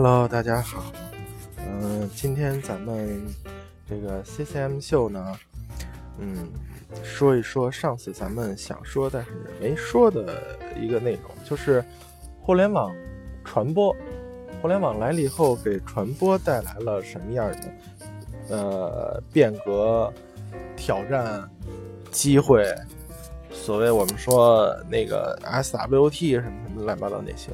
Hello，大家好。嗯、今天咱们这个 CCM 秀呢，嗯，说一说上次咱们想说但是没说的一个内容，就是互联网传播。互联网来了以后，给传播带来了什么样的呃变革、挑战、机会？所谓我们说那个 SWT 什么什么乱七八糟那些。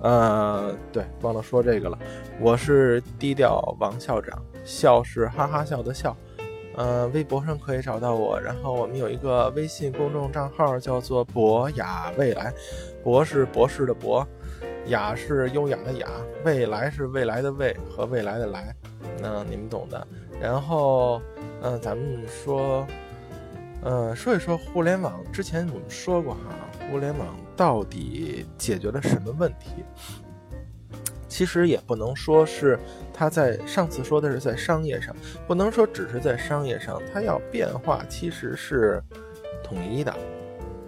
呃，对，忘了说这个了。我是低调王校长，笑是哈哈笑的笑。呃，微博上可以找到我，然后我们有一个微信公众账号叫做博雅未来，博是博士的博，雅是优雅的雅，未来是未来的未和未来的来，那你们懂的。然后，嗯、咱们说，呃，说一说互联网。之前我们说过哈，互联网到底解决了什么问题？其实也不能说是它在上次说的是在商业上，不能说只是在商业上，它要变化其实是统一的，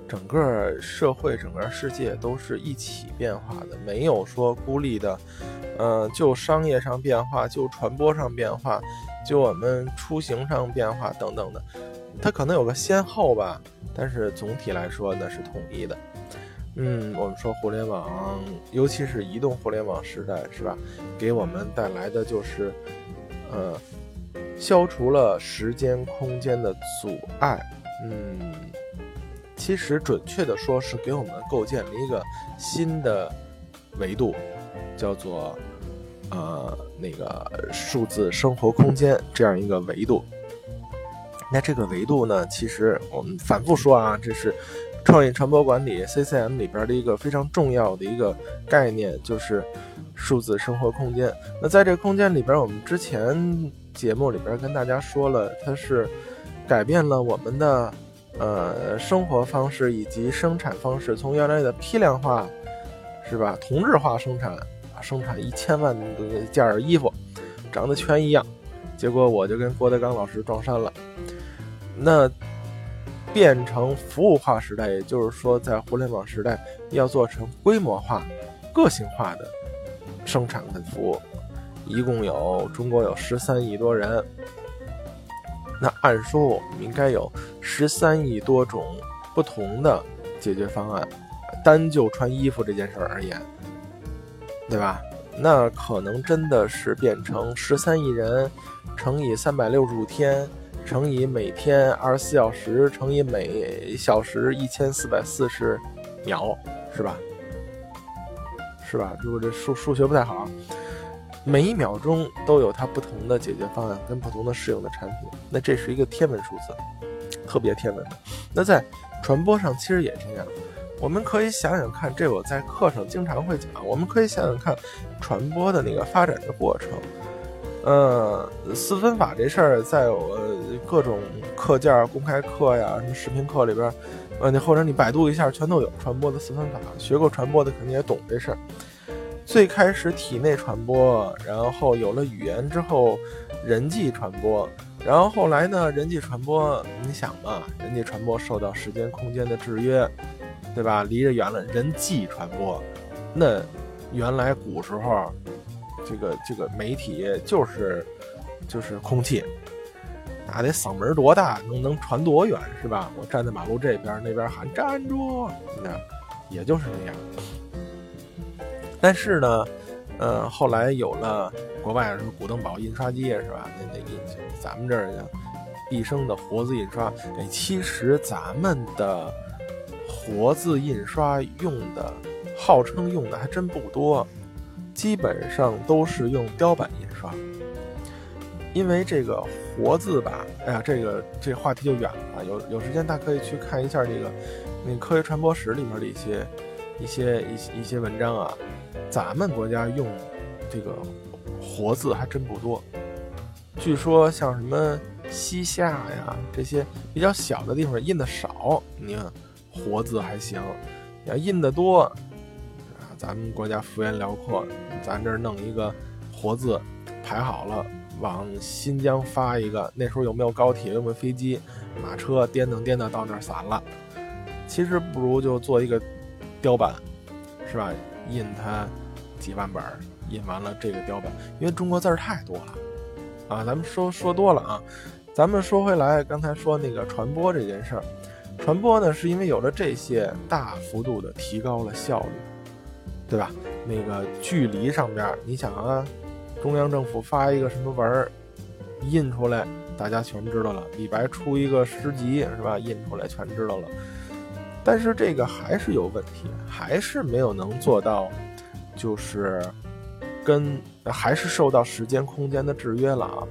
整个社会、整个世界都是一起变化的，没有说孤立的。呃，就商业上变化，就传播上变化，就我们出行上变化等等的，它可能有个先后吧，但是总体来说呢是统一的。嗯，我们说互联网，尤其是移动互联网时代，是吧？给我们带来的就是，呃，消除了时间空间的阻碍。嗯，其实准确的说是给我们构建了一个新的维度，叫做呃那个数字生活空间 这样一个维度。那这个维度呢，其实我们反复说啊，这是创意传播管理 CCM 里边的一个非常重要的一个概念，就是数字生活空间。那在这个空间里边，我们之前节目里边跟大家说了，它是改变了我们的呃生活方式以及生产方式，从原来的批量化是吧，同质化生产，生产一千万的件衣服，长得全一样，结果我就跟郭德纲老师撞衫了。那变成服务化时代，也就是说，在互联网时代要做成规模化、个性化的生产跟服务。一共有中国有十三亿多人，那按说我们应该有十三亿多种不同的解决方案。单就穿衣服这件事而言，对吧？那可能真的是变成十三亿人乘以三百六十五天。乘以每天二十四小时，乘以每小时一千四百四十秒，是吧？是吧？如果这数数学不太好，每一秒钟都有它不同的解决方案跟不同的适用的产品，那这是一个天文数字，特别天文的。那在传播上其实也这样，我们可以想想看，这我在课上经常会讲，我们可以想想看传播的那个发展的过程。呃，四分法这事儿，在我各种课件、公开课呀、什么视频课里边，呃，你或者你百度一下，全都有传播的四分法。学过传播的肯定也懂这事儿。最开始体内传播，然后有了语言之后，人际传播，然后后来呢，人际传播，你想嘛，人际传播受到时间空间的制约，对吧？离着远了，人际传播，那原来古时候。这个这个媒体就是就是空气，那得嗓门多大，能能传多远是吧？我站在马路这边，那边喊站住，那也就是这样。但是呢，呃，后来有了国外什么古登堡印刷机是吧？那那印咱们这儿呢，毕生的活字印刷，哎，其实咱们的活字印刷用的，号称用的还真不多。基本上都是用雕版印刷，因为这个活字吧，哎呀，这个这话题就远了。有有时间大家可以去看一下这个那科学传播史里面的一些一些一些一些文章啊。咱们国家用这个活字还真不多，据说像什么西夏呀这些比较小的地方印的少，你看活字还行，要印的多。咱们国家幅员辽阔，咱这儿弄一个活字排好了，往新疆发一个。那时候有没有高铁？有没有飞机？马车颠腾颠腾到那儿散了。其实不如就做一个雕版，是吧？印它几万本，印完了这个雕版，因为中国字儿太多了啊。咱们说说多了啊，咱们说回来，刚才说那个传播这件事儿，传播呢是因为有了这些，大幅度的提高了效率，对吧？那个距离上边，你想啊，中央政府发一个什么文，印出来，大家全知道了；李白出一个诗集，是吧？印出来全知道了。但是这个还是有问题，还是没有能做到，就是跟还是受到时间空间的制约了啊，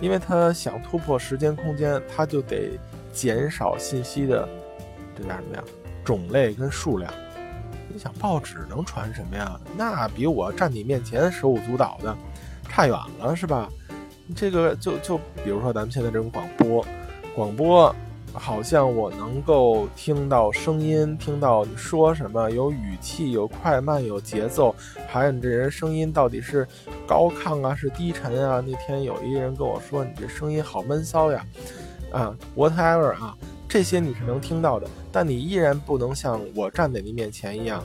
因为他想突破时间空间，他就得减少信息的这叫什么呀？种类跟数量。你想报纸能传什么呀？那比我站你面前手舞足蹈的差远了，是吧？这个就就比如说咱们现在这种广播，广播。好像我能够听到声音，听到你说什么，有语气，有快慢，有节奏，还有你这人声音到底是高亢啊，是低沉啊？那天有一个人跟我说，你这声音好闷骚呀，啊，whatever 啊，这些你是能听到的，但你依然不能像我站在你面前一样，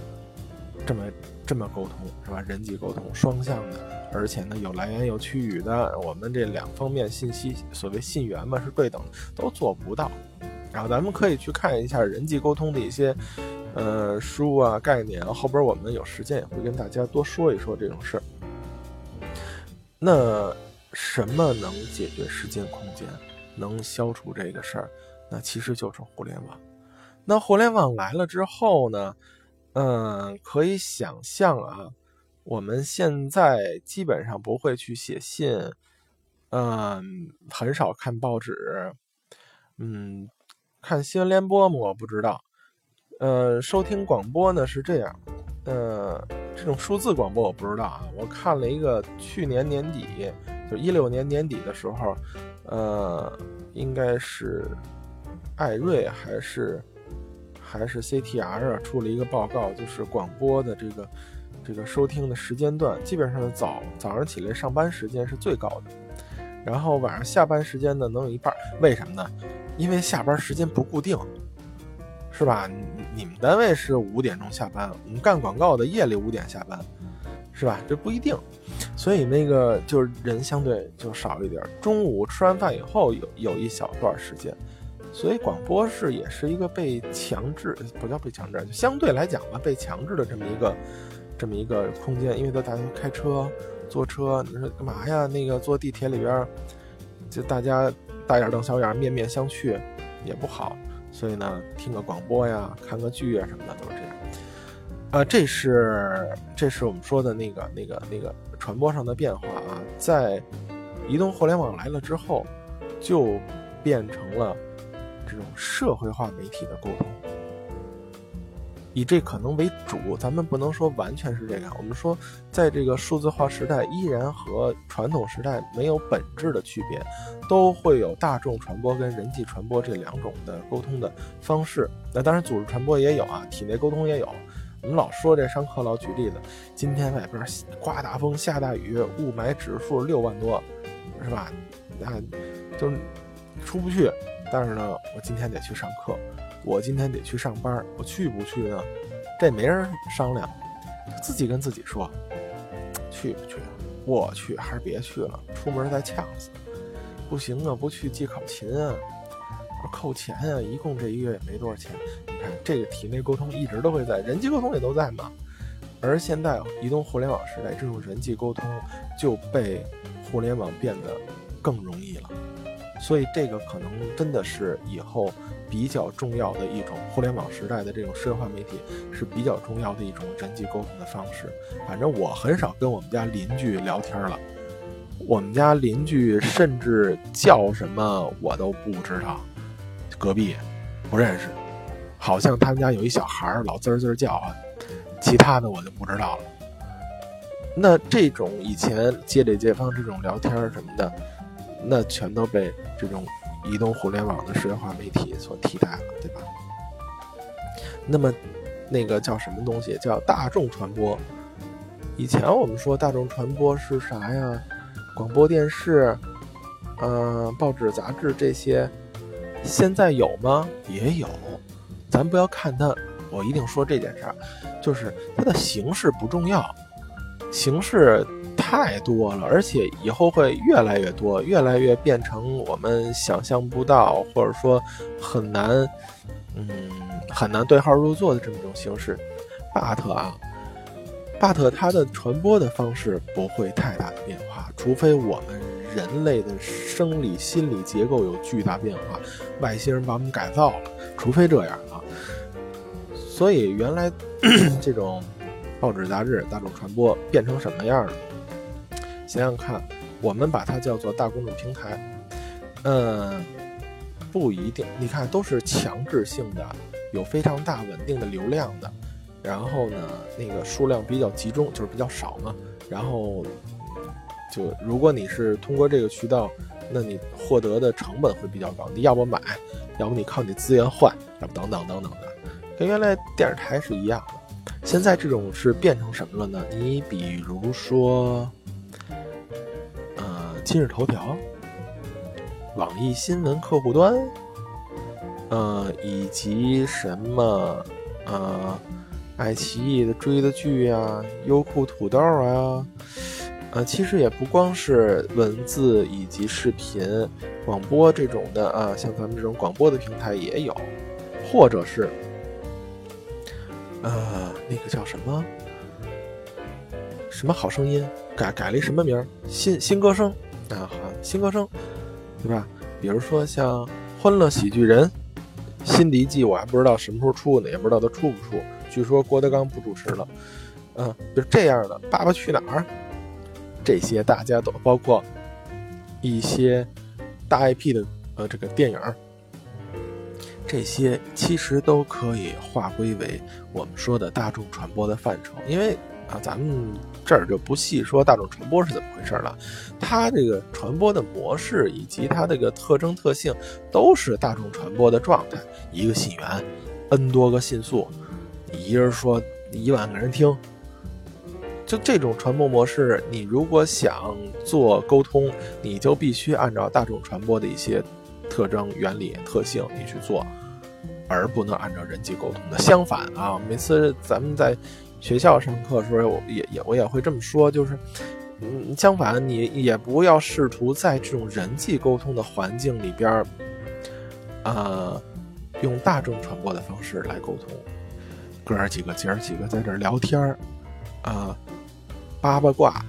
这么这么沟通，是吧？人际沟通，双向的。而且呢，有来源有去语的，我们这两方面信息，所谓信源嘛，是对等，都做不到。然后咱们可以去看一下人际沟通的一些，呃，书啊概念。后边我们有时间也会跟大家多说一说这种事儿。那什么能解决时间空间，能消除这个事儿？那其实就是互联网。那互联网来了之后呢，嗯，可以想象啊。我们现在基本上不会去写信，嗯，很少看报纸，嗯，看新闻联播吗？我不知道，呃，收听广播呢是这样，呃，这种数字广播我不知道啊。我看了一个去年年底，就一六年年底的时候，呃，应该是艾瑞还是还是 CTR 啊，出了一个报告，就是广播的这个。这个收听的时间段基本上早早上起来上班时间是最高的，然后晚上下班时间呢能有一半。为什么呢？因为下班时间不固定，是吧？你们单位是五点钟下班，我们干广告的夜里五点下班，是吧？这不一定，所以那个就是人相对就少一点。中午吃完饭以后有有一小段时间，所以广播是也是一个被强制，不叫被强制，就相对来讲吧，被强制的这么一个。这么一个空间，因为都大家开车、坐车，你说干嘛呀？那个坐地铁里边，就大家大眼瞪小眼，面面相觑，也不好。所以呢，听个广播呀，看个剧啊什么的，都是这样。啊，这是这是我们说的那个那个那个传播上的变化啊，在移动互联网来了之后，就变成了这种社会化媒体的沟通。以这可能为主，咱们不能说完全是这样。我们说，在这个数字化时代，依然和传统时代没有本质的区别，都会有大众传播跟人际传播这两种的沟通的方式。那当然，组织传播也有啊，体内沟通也有。我们老说这上课老举例子，今天外边刮大风下大雨，雾霾指数六万多，是吧？那就出不去。但是呢，我今天得去上课。我今天得去上班，我去不去呢？这没人商量，自己跟自己说，去不去？我去还是别去了？出门再呛死，不行啊！不去记考勤啊，扣钱啊！一共这一个月也没多少钱。你看，这个体内沟通一直都会在，人际沟通也都在嘛。而现在移动互联网时代，这种人际沟通就被互联网变得更容易了。所以这个可能真的是以后比较重要的一种互联网时代的这种社会化媒体是比较重要的一种人际沟通的方式。反正我很少跟我们家邻居聊天了，我们家邻居甚至叫什么我都不知道，隔壁不认识，好像他们家有一小孩老滋滋叫唤，其他的我就不知道了。那这种以前街里街坊这种聊天什么的。那全都被这种移动互联网的社会化媒体所替代了，对吧？那么，那个叫什么东西？叫大众传播。以前我们说大众传播是啥呀？广播电视，嗯，报纸、杂志这些，现在有吗？也有。咱不要看它，我一定说这件事儿，就是它的形式不重要，形式太多了，而且以后会越来越多，越来越变成我们想象不到，或者说很难，嗯，很难对号入座的这么一种形式。but 啊，but 它的传播的方式不会太大的变化，除非我们人类的生理心理结构有巨大变化，外星人把我们改造了，除非这样啊。所以原来 这种。报纸、杂志、大众传播变成什么样了？想想看，我们把它叫做大公众平台，嗯，不一定。你看，都是强制性的，有非常大稳定的流量的，然后呢，那个数量比较集中，就是比较少嘛。然后，就如果你是通过这个渠道，那你获得的成本会比较高。你要不买，要不你靠你资源换，要不等等等等的，跟原来电视台是一样的。现在这种是变成什么了呢？你比如说，今日头条、网易新闻客户端，呃，以及什么呃，爱奇艺的追的剧啊，优酷土豆啊，呃，其实也不光是文字以及视频、广播这种的啊，像咱们这种广播的平台也有，或者是。呃，那个叫什么？什么好声音？改改了一什么名儿？新新歌声啊，好，新歌声，对吧？比如说像《欢乐喜剧人》新的一季，我还不知道什么时候出呢，也不知道它出不出。据说郭德纲不主持了，嗯，就这样的《爸爸去哪儿》，这些大家都包括一些大 IP 的呃这个电影。这些其实都可以划归为我们说的大众传播的范畴，因为啊，咱们这儿就不细说大众传播是怎么回事了。它这个传播的模式以及它这个特征特性，都是大众传播的状态。一个信源，n 多个信速，你一人说一万个人听，就这种传播模式，你如果想做沟通，你就必须按照大众传播的一些特征、原理、特性你去做。而不能按照人际沟通的。相反啊，每次咱们在学校上课的时候，我也也我也会这么说，就是，嗯，相反，你也不要试图在这种人际沟通的环境里边，啊，用大众传播的方式来沟通。哥儿几个、姐儿几个在这聊天儿，啊，八八卦，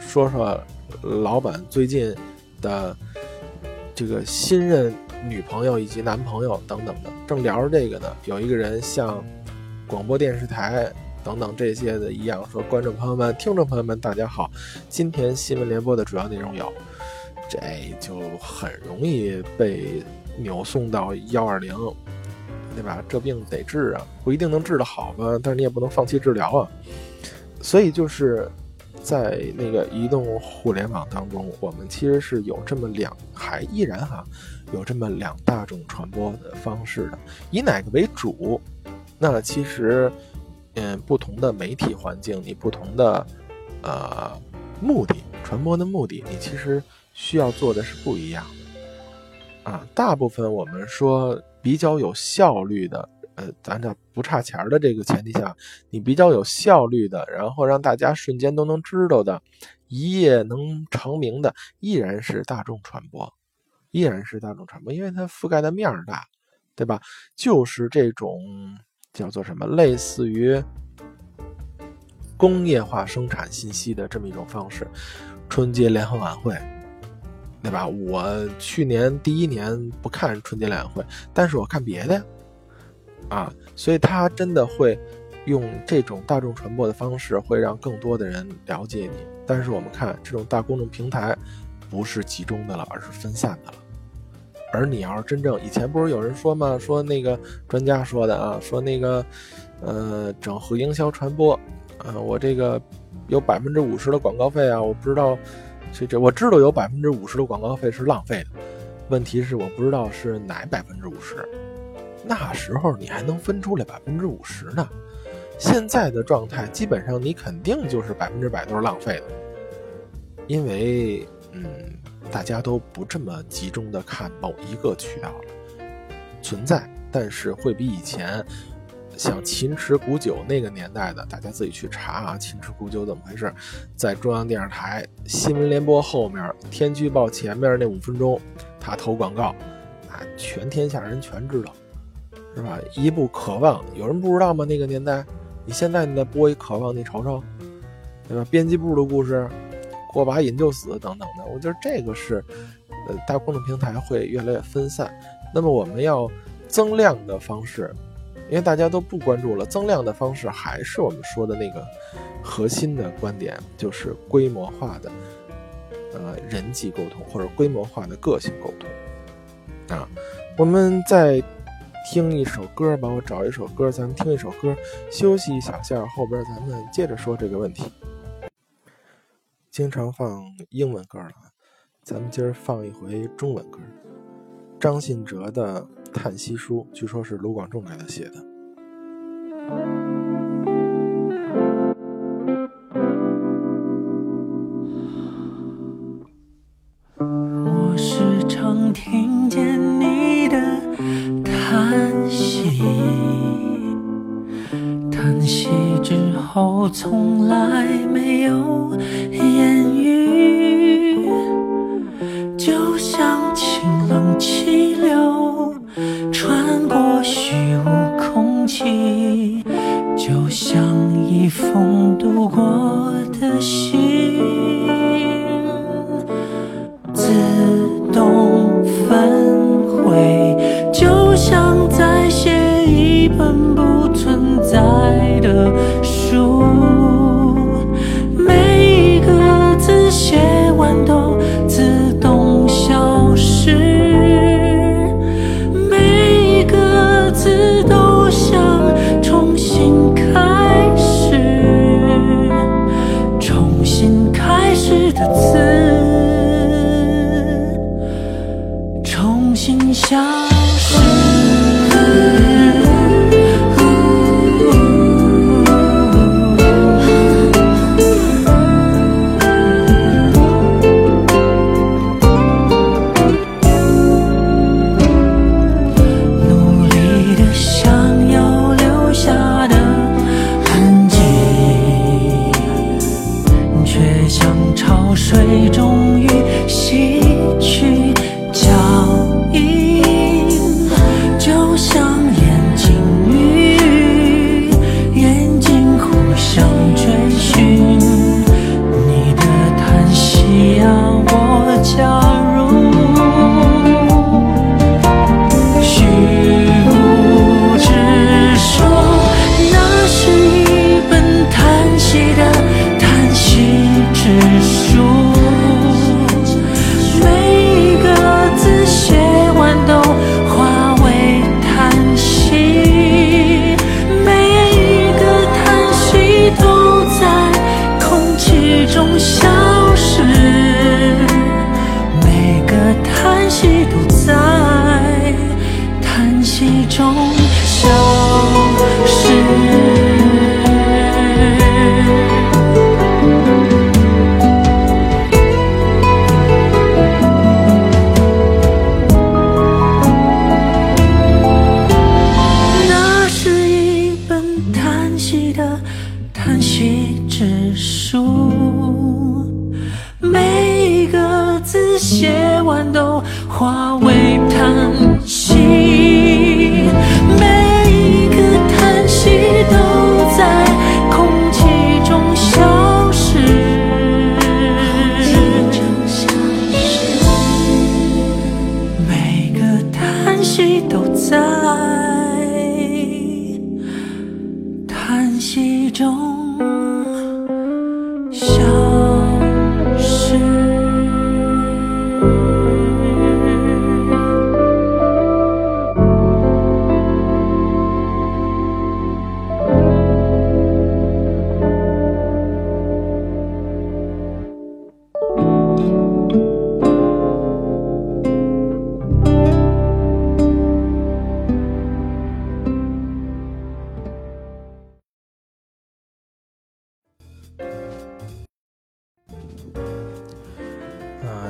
说说老板最近的这个新任。女朋友以及男朋友等等的，正聊着这个呢，有一个人向广播电视台等等这些的一样说：“观众朋友们、听众朋友们，大家好，今天新闻联播的主要内容有，这就很容易被扭送到幺二零，对吧？这病得治啊，不一定能治得好吧，但是你也不能放弃治疗啊，所以就是。”在那个移动互联网当中，我们其实是有这么两，还依然哈，有这么两大种传播的方式的。以哪个为主？那其实，嗯，不同的媒体环境，你不同的呃目的，传播的目的，你其实需要做的是不一样的。啊，大部分我们说比较有效率的。呃，咱这不差钱儿的这个前提下，你比较有效率的，然后让大家瞬间都能知道的，一夜能成名的，依然是大众传播，依然是大众传播，因为它覆盖的面儿大，对吧？就是这种叫做什么，类似于工业化生产信息的这么一种方式。春节联欢晚会，对吧？我去年第一年不看春节联欢会，但是我看别的呀。啊，所以他真的会用这种大众传播的方式，会让更多的人了解你。但是我们看这种大公众平台，不是集中的了，而是分散的了。而你要是真正以前不是有人说吗？说那个专家说的啊，说那个呃，整合营销传播，呃，我这个有百分之五十的广告费啊，我不知道这这我知道有百分之五十的广告费是浪费的，问题是我不知道是哪百分之五十。那时候你还能分出来百分之五十呢，现在的状态基本上你肯定就是百分之百都是浪费的，因为嗯，大家都不这么集中的看某一个渠道了，存在，但是会比以前像秦池古酒那个年代的，大家自己去查啊，秦池古酒怎么回事？在中央电视台新闻联播后面，天气预报前面那五分钟，他投广告，啊，全天下人全知道，是吧？一部《渴望》，有人不知道吗？那个年代，你现在你再播一《渴望》，你瞅瞅，对吧？编辑部的故事，过把瘾就死等等的，我觉得这个是，呃，大公众平台会越来越分散。那么我们要增量的方式。因为大家都不关注了，增量的方式还是我们说的那个核心的观点，就是规模化的呃人际沟通或者规模化的个性沟通啊。我们再听一首歌吧，我找一首歌，咱们听一首歌，休息一小下，后边咱们接着说这个问题。经常放英文歌了，咱们今儿放一回中文歌，张信哲的。叹息书，据说是卢广仲给他写的。我时常听见你的叹息，叹息之后从来没有风度过的心，自动翻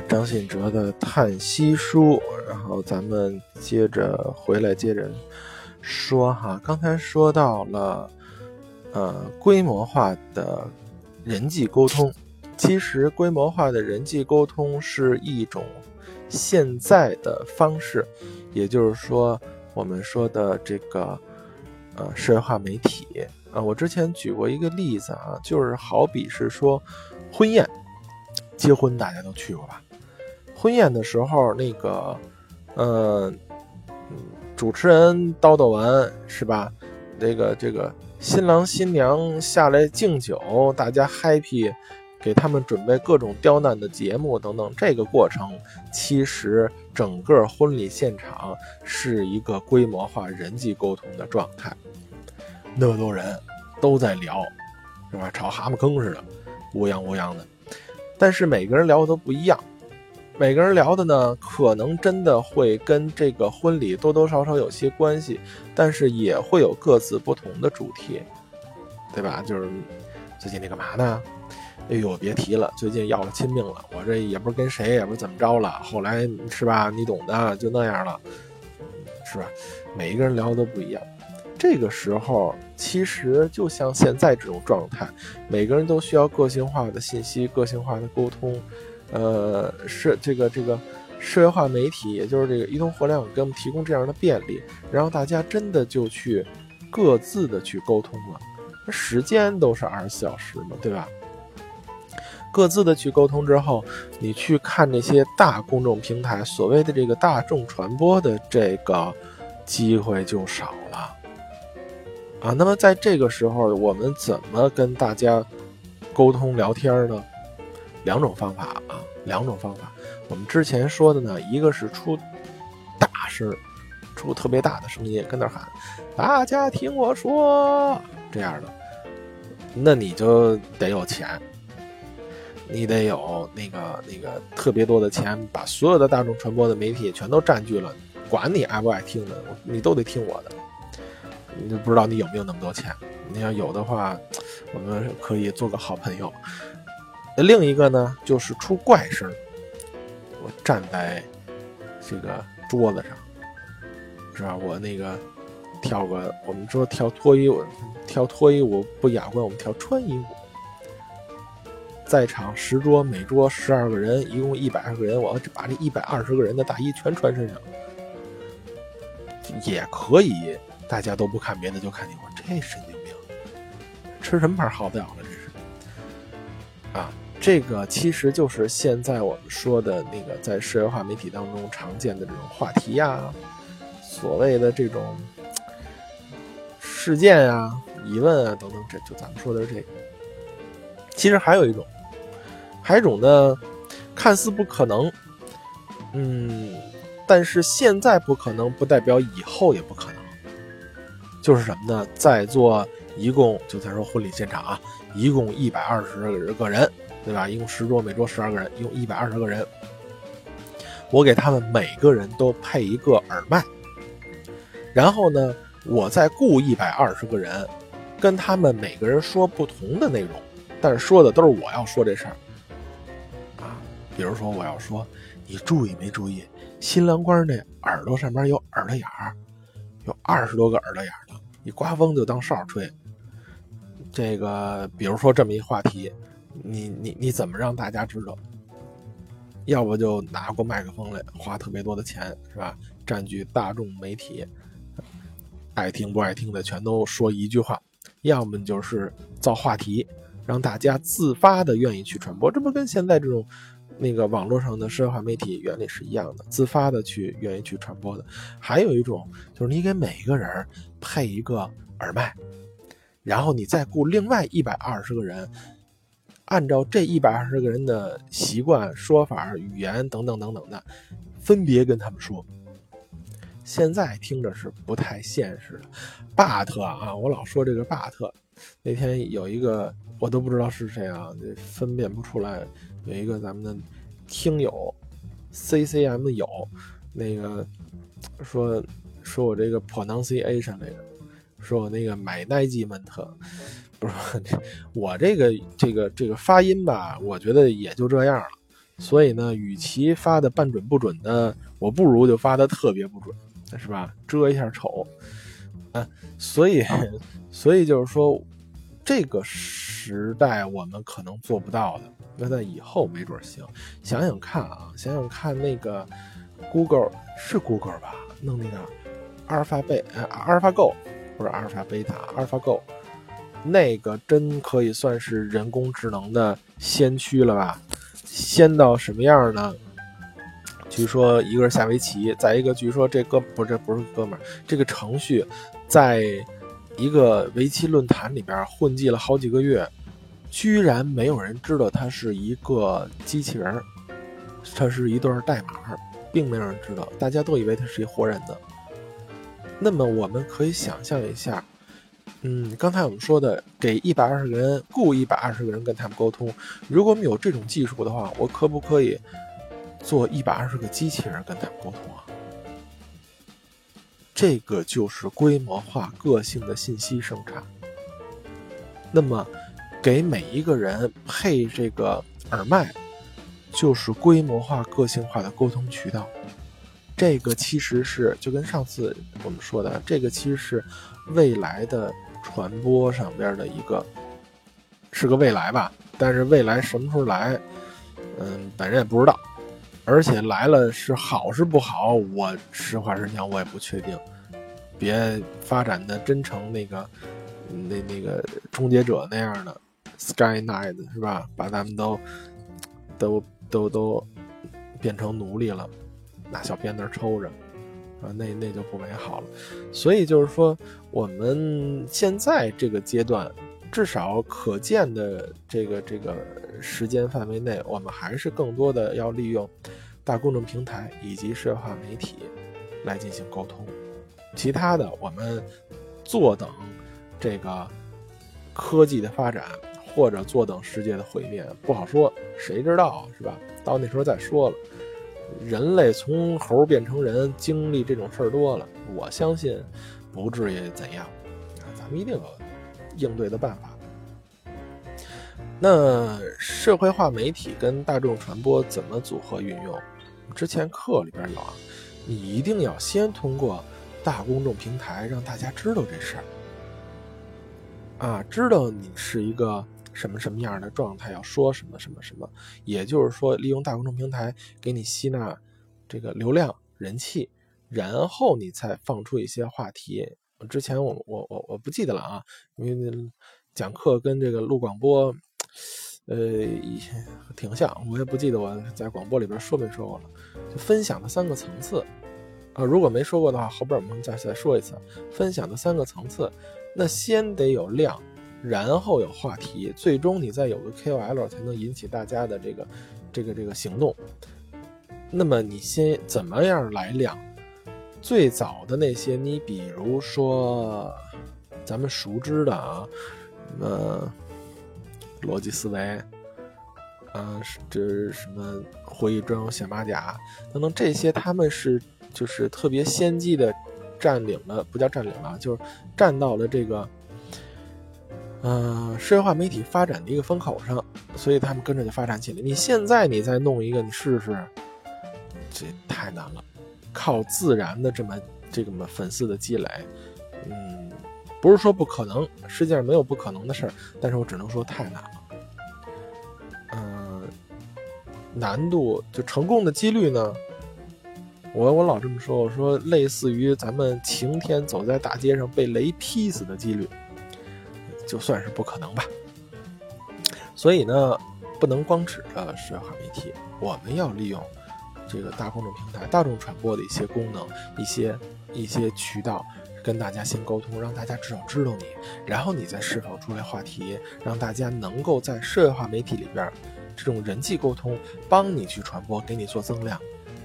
张信哲的叹息书，然后咱们接着回来，接着说哈，刚才说到了，呃，规模化的人际沟通，其实规模化的人际沟通是一种现在的方式，也就是说，我们说的这个呃社会化媒体啊，我之前举过一个例子啊，就是好比是说婚宴，结婚大家都去过吧？婚宴的时候，那个，呃，嗯，主持人叨叨完是吧？这个这个新郎新娘下来敬酒，大家 happy，给他们准备各种刁难的节目等等。这个过程其实整个婚礼现场是一个规模化人际沟通的状态，那么多人都在聊，是吧？炒蛤蟆坑似的，乌泱乌泱的，但是每个人聊的都不一样。每个人聊的呢，可能真的会跟这个婚礼多多少少有些关系，但是也会有各自不同的主题，对吧？就是最近你干嘛呢？哎呦，别提了，最近要了亲命了，我这也不是跟谁，也不是怎么着了，后来是吧？你懂的，就那样了，是吧？每一个人聊的都不一样，这个时候其实就像现在这种状态，每个人都需要个性化的信息、个性化的沟通。呃，社这个这个社会化媒体，也就是这个移动互联网给我们提供这样的便利，然后大家真的就去各自的去沟通了。时间都是二十四小时嘛，对吧？各自的去沟通之后，你去看这些大公众平台，所谓的这个大众传播的这个机会就少了啊。那么在这个时候，我们怎么跟大家沟通聊天呢？两种方法啊，两种方法。我们之前说的呢，一个是出大声，出特别大的声音，跟那喊“大家听我说”这样的，那你就得有钱，你得有那个那个特别多的钱，把所有的大众传播的媒体全都占据了，管你爱不爱听的，你都得听我的。你就不知道你有没有那么多钱？你要有的话，我们可以做个好朋友。另一个呢，就是出怪声。我站在这个桌子上，是吧？我那个跳个，我们说跳脱衣舞，跳脱衣舞不雅观，我们跳穿衣舞。在场十桌，每桌十二个人，一共一百二个人，我要把这一百二十个人的大衣全穿身上，也可以。大家都不看别的，就看你，我这神经病，吃什么牌好不了了？这是啊。这个其实就是现在我们说的那个在社会化媒体当中常见的这种话题呀，所谓的这种事件啊、疑问啊等等，这就咱们说的是这个。其实还有一种，还有一种呢，看似不可能，嗯，但是现在不可能，不代表以后也不可能。就是什么呢？在座一共就咱说婚礼现场啊，一共一百二十个人。对吧？一共十桌，每桌十二个人，一共一百二十个人。我给他们每个人都配一个耳麦，然后呢，我再雇一百二十个人，跟他们每个人说不同的内容，但是说的都是我要说这事儿啊。比如说，我要说，你注意没注意，新郎官那耳朵上面有耳朵眼儿，有二十多个耳朵眼儿呢，你刮风就当哨吹。这个，比如说这么一话题。你你你怎么让大家知道？要不就拿过麦克风来，花特别多的钱，是吧？占据大众媒体，爱听不爱听的全都说一句话；要么就是造话题，让大家自发的愿意去传播。这不跟现在这种那个网络上的社会化媒体原理是一样的，自发的去愿意去传播的。还有一种就是你给每一个人配一个耳麦，然后你再雇另外一百二十个人。按照这一百二十个人的习惯、说法、语言等等等等的，分别跟他们说。现在听着是不太现实的。巴特啊，我老说这个巴特。那天有一个我都不知道是谁啊，分辨不出来。有一个咱们的听友，CCM 友，那个说说我这个 pronunciation 来着，说我那个买耐基曼特。不是我这个这个这个发音吧，我觉得也就这样了。所以呢，与其发的半准不准的，我不如就发的特别不准，是吧？遮一下丑。啊，所以，所以就是说，这个时代我们可能做不到的，那在以后没准行。想想看啊，想想看那个 Google 是 Google 吧，弄那个阿尔法贝，阿尔法 Go 不是阿尔法贝塔，阿尔法 Go，那个真可以算是人工智能的先驱了吧？先到什么样呢？据说一个是下围棋，再一个据说这哥不是这不是哥们儿，这个程序在一个围棋论坛里边混迹了好几个月，居然没有人知道它是一个机器人，它是一段代码，并没有人知道，大家都以为它是一活人的。那么我们可以想象一下，嗯，刚才我们说的给一百二十个人雇一百二十个人跟他们沟通，如果我们有这种技术的话，我可不可以？做一百二十个机器人跟他们沟通啊，这个就是规模化、个性的信息生产。那么，给每一个人配这个耳麦，就是规模化、个性化的沟通渠道。这个其实是就跟上次我们说的，这个其实是未来的传播上边的一个，是个未来吧。但是未来什么时候来，嗯，本人也不知道。而且来了是好是不好，我实话实讲，我也不确定。别发展的真成那个那那个终结者那样的 Sky Knight 是吧？把咱们都都都都变成奴隶了，拿小鞭子抽着啊，那那就不美好了。所以就是说，我们现在这个阶段，至少可见的这个这个。时间范围内，我们还是更多的要利用大公众平台以及社会化媒体来进行沟通。其他的，我们坐等这个科技的发展，或者坐等世界的毁灭，不好说，谁知道，是吧？到那时候再说了。人类从猴变成人，经历这种事儿多了，我相信不至于怎样啊。咱们一定有应对的办法。那社会化媒体跟大众传播怎么组合运用？之前课里边有啊，你一定要先通过大公众平台让大家知道这事儿，啊，知道你是一个什么什么样的状态，要说什么什么什么，也就是说，利用大公众平台给你吸纳这个流量人气，然后你才放出一些话题。之前我我我我不记得了啊，因为讲课跟这个录广播。呃，挺像，我也不记得我在广播里边说没说过了。就分享的三个层次啊，如果没说过的话，后边我们再再说一次。分享的三个层次，那先得有量，然后有话题，最终你再有个 KOL 才能引起大家的这个这个这个行动。那么你先怎么样来量？最早的那些，你比如说咱们熟知的啊，呃。逻辑思维，啊，这什么会议专用小马甲等等这些，他们是就是特别先机的占领了，不叫占领了，就是占到了这个，嗯，社会化媒体发展的一个风口上，所以他们跟着就发展起来。你现在你再弄一个，你试试，这太难了，靠自然的这么这个么粉丝的积累，嗯。不是说不可能，世界上没有不可能的事儿，但是我只能说太难了。嗯，难度就成功的几率呢？我我老这么说，我说类似于咱们晴天走在大街上被雷劈死的几率，就算是不可能吧。所以呢，不能光指着社会化媒体，我们要利用这个大公众平台、大众传播的一些功能、一些一些渠道。跟大家先沟通，让大家至少知道你，然后你再释放出来话题，让大家能够在社会化媒体里边，这种人际沟通帮你去传播，给你做增量。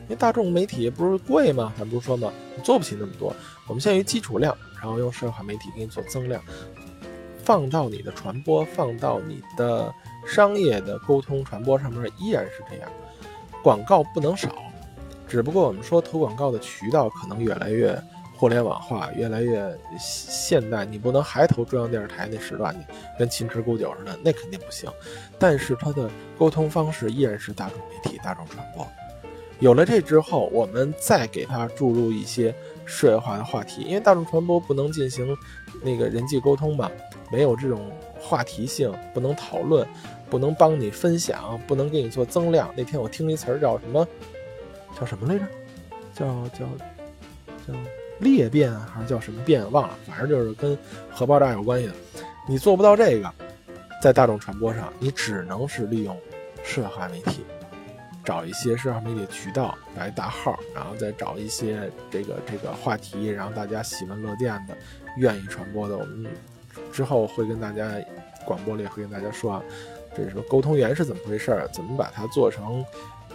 因为大众媒体不是贵吗？咱不是说吗？你做不起那么多，我们先于基础量，然后用社会化媒体给你做增量，放到你的传播，放到你的商业的沟通传播上面依然是这样。广告不能少，只不过我们说投广告的渠道可能越来越。互联网化越来越现代，你不能还投中央电视台那时段去，跟秦池古酒似的，那肯定不行。但是它的沟通方式依然是大众媒体、大众传播。有了这之后，我们再给它注入一些社会化的话题，因为大众传播不能进行那个人际沟通吧，没有这种话题性，不能讨论，不能帮你分享，不能给你做增量。那天我听了一词儿叫什么？叫什么来着？叫叫叫裂变还是叫什么变？忘了，反正就是跟核爆炸有关系的。你做不到这个，在大众传播上，你只能是利用社会化媒体。找一些社交媒体渠道来大号，然后再找一些这个这个话题，然后大家喜闻乐见的、愿意传播的。我们之后会跟大家广播里会跟大家说啊，这是沟通源是怎么回事儿，怎么把它做成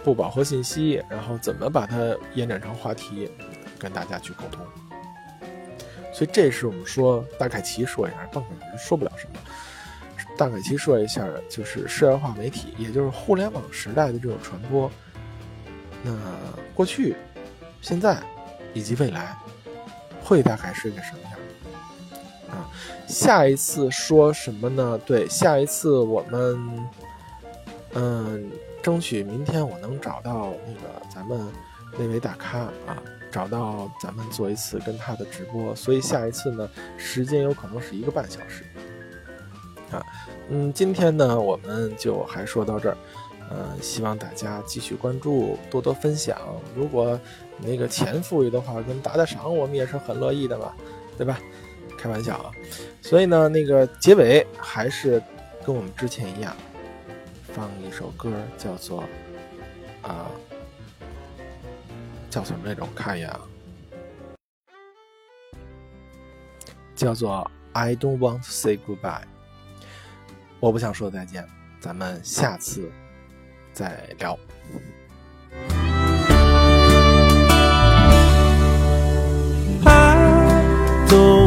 不饱和信息，然后怎么把它延展成话题，跟大家去沟通。所以这是我们说大概齐说一下，更可能说不了什么。大概齐说一下，就是社会化媒体，也就是互联网时代的这种传播。那过去、现在以及未来，会大概是个什么？啊，下一次说什么呢？对，下一次我们，嗯，争取明天我能找到那个咱们那位大咖啊，找到咱们做一次跟他的直播。所以下一次呢，时间有可能是一个半小时。啊，嗯，今天呢，我们就还说到这儿，呃，希望大家继续关注，多多分享。如果那个钱富裕的话，跟打打赏，我们也是很乐意的嘛，对吧？开玩笑啊。所以呢，那个结尾还是跟我们之前一样，放一首歌，叫做啊，叫什么来着？我看一眼啊，叫做 I don't want to say goodbye。我不想说再见，咱们下次再聊。I don't